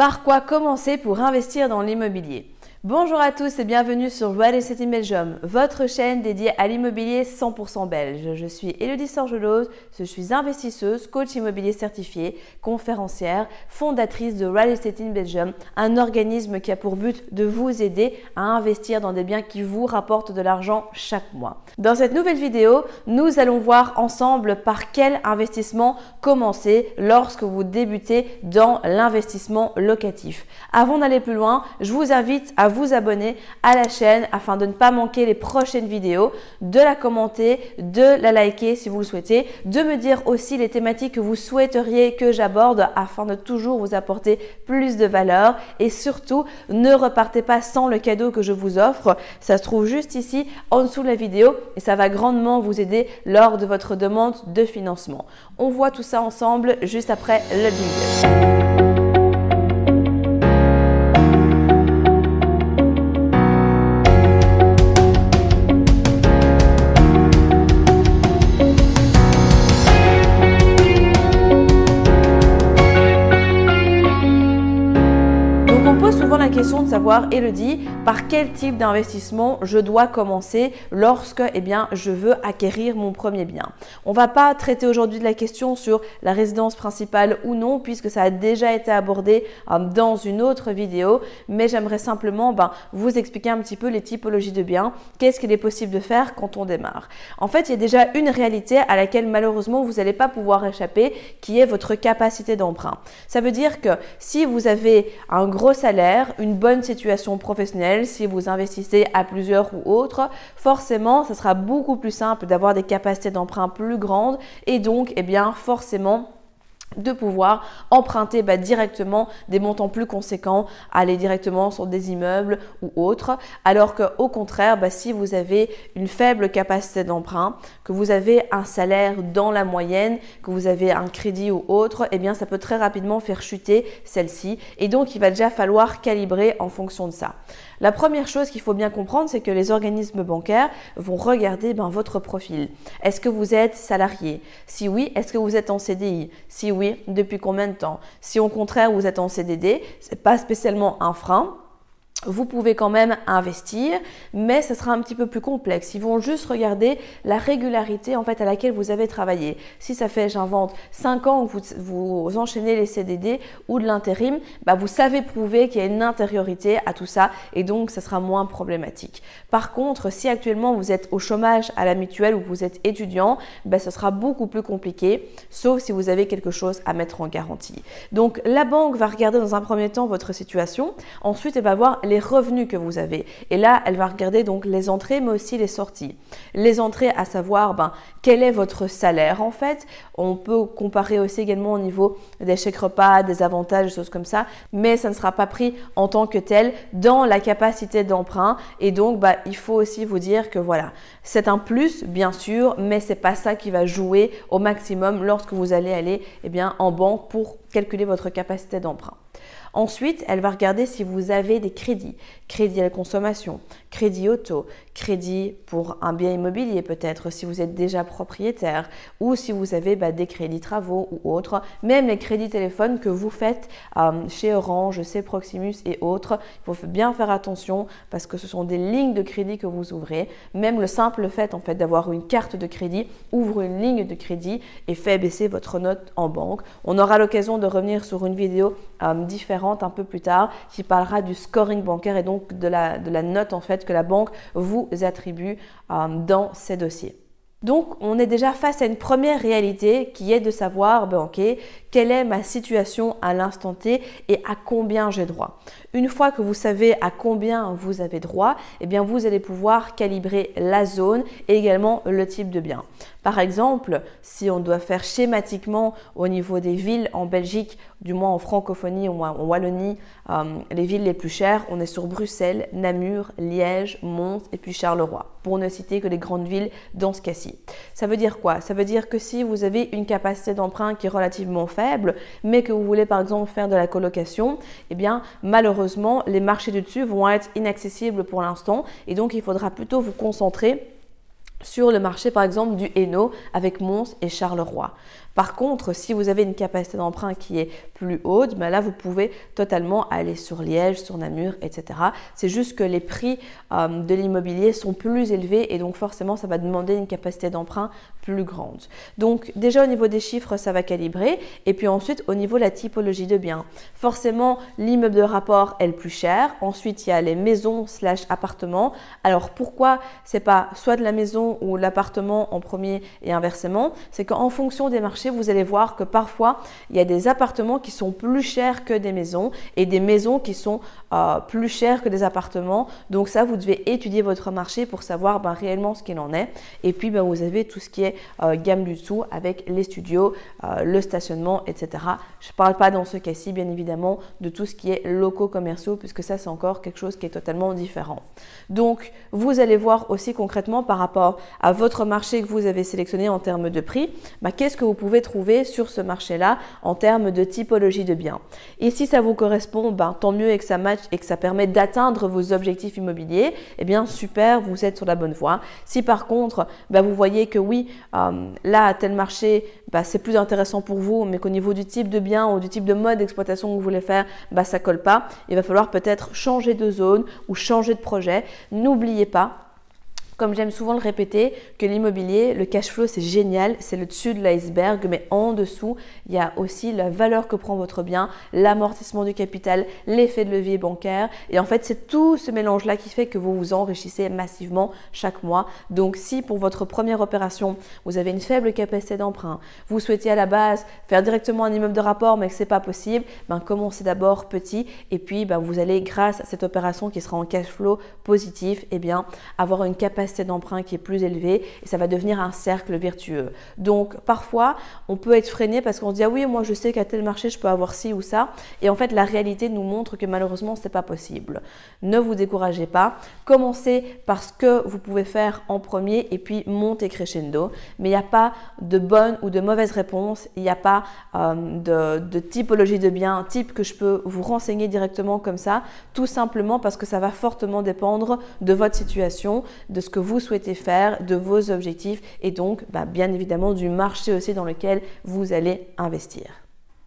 Par quoi commencer pour investir dans l'immobilier? Bonjour à tous et bienvenue sur Real Estate in Belgium, votre chaîne dédiée à l'immobilier 100% belge. Je suis Elodie Sorgelose, je suis investisseuse, coach immobilier certifié, conférencière, fondatrice de Real Estate in Belgium, un organisme qui a pour but de vous aider à investir dans des biens qui vous rapportent de l'argent chaque mois. Dans cette nouvelle vidéo, nous allons voir ensemble par quel investissement commencer lorsque vous débutez dans l'investissement locatif. Avant d'aller plus loin, je vous invite à vous abonner à la chaîne afin de ne pas manquer les prochaines vidéos, de la commenter, de la liker si vous le souhaitez, de me dire aussi les thématiques que vous souhaiteriez que j'aborde afin de toujours vous apporter plus de valeur et surtout ne repartez pas sans le cadeau que je vous offre. Ça se trouve juste ici en dessous de la vidéo et ça va grandement vous aider lors de votre demande de financement. On voit tout ça ensemble juste après le jingle. Question de savoir, Elodie, par quel type d'investissement je dois commencer lorsque eh bien, je veux acquérir mon premier bien. On va pas traiter aujourd'hui de la question sur la résidence principale ou non, puisque ça a déjà été abordé euh, dans une autre vidéo, mais j'aimerais simplement ben, vous expliquer un petit peu les typologies de biens, qu'est-ce qu'il est possible de faire quand on démarre? En fait, il y a déjà une réalité à laquelle malheureusement vous n'allez pas pouvoir échapper, qui est votre capacité d'emprunt. Ça veut dire que si vous avez un gros salaire, une bonne situation professionnelle, si vous investissez à plusieurs ou autres, forcément, ce sera beaucoup plus simple d'avoir des capacités d'emprunt plus grandes et donc, eh bien, forcément, de pouvoir emprunter bah, directement des montants plus conséquents, aller directement sur des immeubles ou autres, alors qu'au contraire, bah, si vous avez une faible capacité d'emprunt, que vous avez un salaire dans la moyenne, que vous avez un crédit ou autre, eh bien ça peut très rapidement faire chuter celle-ci et donc il va déjà falloir calibrer en fonction de ça. La première chose qu'il faut bien comprendre, c'est que les organismes bancaires vont regarder ben, votre profil. Est-ce que vous êtes salarié? Si oui, est-ce que vous êtes en CDI Si depuis combien de temps? Si au contraire vous êtes en CDD, c'est pas spécialement un frein vous pouvez quand même investir, mais ce sera un petit peu plus complexe. Ils vont juste regarder la régularité en fait à laquelle vous avez travaillé. Si ça fait, j'invente, 5 ans que vous, vous enchaînez les CDD ou de l'intérim, bah vous savez prouver qu'il y a une intériorité à tout ça et donc ça sera moins problématique. Par contre, si actuellement vous êtes au chômage à la mutuelle ou vous êtes étudiant, bah ce sera beaucoup plus compliqué, sauf si vous avez quelque chose à mettre en garantie. Donc la banque va regarder dans un premier temps votre situation, ensuite elle va voir les revenus que vous avez. Et là, elle va regarder donc les entrées, mais aussi les sorties. Les entrées, à savoir, ben, quel est votre salaire en fait. On peut comparer aussi également au niveau des chèques repas, des avantages, des choses comme ça, mais ça ne sera pas pris en tant que tel dans la capacité d'emprunt. Et donc, bah, il faut aussi vous dire que voilà, c'est un plus, bien sûr, mais c'est pas ça qui va jouer au maximum lorsque vous allez aller eh bien, en banque pour calculer votre capacité d'emprunt. Ensuite, elle va regarder si vous avez des crédits, crédit à la consommation, crédit auto, crédit pour un bien immobilier peut-être si vous êtes déjà propriétaire ou si vous avez bah, des crédits travaux ou autres, même les crédits téléphones que vous faites euh, chez Orange, chez Proximus et autres, il faut bien faire attention parce que ce sont des lignes de crédit que vous ouvrez. Même le simple fait en fait d'avoir une carte de crédit ouvre une ligne de crédit et fait baisser votre note en banque. On aura l'occasion de revenir sur une vidéo euh, différente un peu plus tard qui parlera du scoring bancaire et donc de la, de la note en fait que la banque vous attribue euh, dans ces dossiers. Donc, on est déjà face à une première réalité qui est de savoir, ben, ok, quelle est ma situation à l'instant T et à combien j'ai droit. Une fois que vous savez à combien vous avez droit, eh bien, vous allez pouvoir calibrer la zone et également le type de bien. Par exemple, si on doit faire schématiquement au niveau des villes en Belgique, du moins en francophonie ou en Wallonie, euh, les villes les plus chères, on est sur Bruxelles, Namur, Liège, Mons et puis Charleroi, pour ne citer que les grandes villes dans ce cas-ci. Ça veut dire quoi? Ça veut dire que si vous avez une capacité d'emprunt qui est relativement faible, mais que vous voulez par exemple faire de la colocation, eh bien malheureusement, les marchés du dessus vont être inaccessibles pour l'instant et donc il faudra plutôt vous concentrer sur le marché par exemple du Hainaut avec Mons et Charleroi. Par contre, si vous avez une capacité d'emprunt qui est plus haute, ben là, vous pouvez totalement aller sur Liège, sur Namur, etc. C'est juste que les prix euh, de l'immobilier sont plus élevés et donc forcément, ça va demander une capacité d'emprunt plus grande. Donc déjà au niveau des chiffres, ça va calibrer. Et puis ensuite, au niveau de la typologie de biens, forcément, l'immeuble de rapport est le plus cher. Ensuite, il y a les maisons slash appartements. Alors pourquoi c'est pas soit de la maison ou l'appartement en premier et inversement? C'est qu'en fonction des marchés, vous allez voir que parfois, il y a des appartements qui sont plus chers que des maisons et des maisons qui sont euh, plus chères que des appartements. Donc ça, vous devez étudier votre marché pour savoir ben, réellement ce qu'il en est. Et puis, ben, vous avez tout ce qui est euh, gamme du dessous avec les studios, euh, le stationnement, etc. Je ne parle pas dans ce cas-ci, bien évidemment, de tout ce qui est locaux commerciaux, puisque ça, c'est encore quelque chose qui est totalement différent. Donc, vous allez voir aussi concrètement par rapport à votre marché que vous avez sélectionné en termes de prix, bah, qu'est-ce que vous pouvez trouver sur ce marché-là en termes de typologie de biens. Et si ça vous correspond, bah, tant mieux et que ça match et que ça permet d'atteindre vos objectifs immobiliers, eh bien super, vous êtes sur la bonne voie. Si par contre, bah, vous voyez que oui, euh, là, tel marché, bah, c'est plus intéressant pour vous, mais qu'au niveau du type de bien ou du type de mode d'exploitation que vous voulez faire, bah, ça colle pas. Il va falloir peut-être changer de zone ou changer de projet. N'oubliez pas comme j'aime souvent le répéter, que l'immobilier, le cash flow, c'est génial, c'est le dessus de l'iceberg, mais en dessous, il y a aussi la valeur que prend votre bien, l'amortissement du capital, l'effet de levier bancaire. Et en fait, c'est tout ce mélange-là qui fait que vous vous enrichissez massivement chaque mois. Donc, si pour votre première opération, vous avez une faible capacité d'emprunt, vous souhaitez à la base faire directement un immeuble de rapport, mais que ce n'est pas possible, ben, commencez d'abord petit et puis ben, vous allez, grâce à cette opération qui sera en cash flow positif, eh bien, avoir une capacité d'emprunt qui est plus élevé et ça va devenir un cercle vertueux. Donc parfois, on peut être freiné parce qu'on se dit ah oui, moi je sais qu'à tel marché je peux avoir ci ou ça et en fait la réalité nous montre que malheureusement c'est pas possible. Ne vous découragez pas, commencez par ce que vous pouvez faire en premier et puis montez crescendo. Mais il n'y a pas de bonne ou de mauvaise réponse, il n'y a pas euh, de, de typologie de biens type que je peux vous renseigner directement comme ça, tout simplement parce que ça va fortement dépendre de votre situation, de ce que vous souhaitez faire, de vos objectifs et donc bah, bien évidemment du marché aussi dans lequel vous allez investir.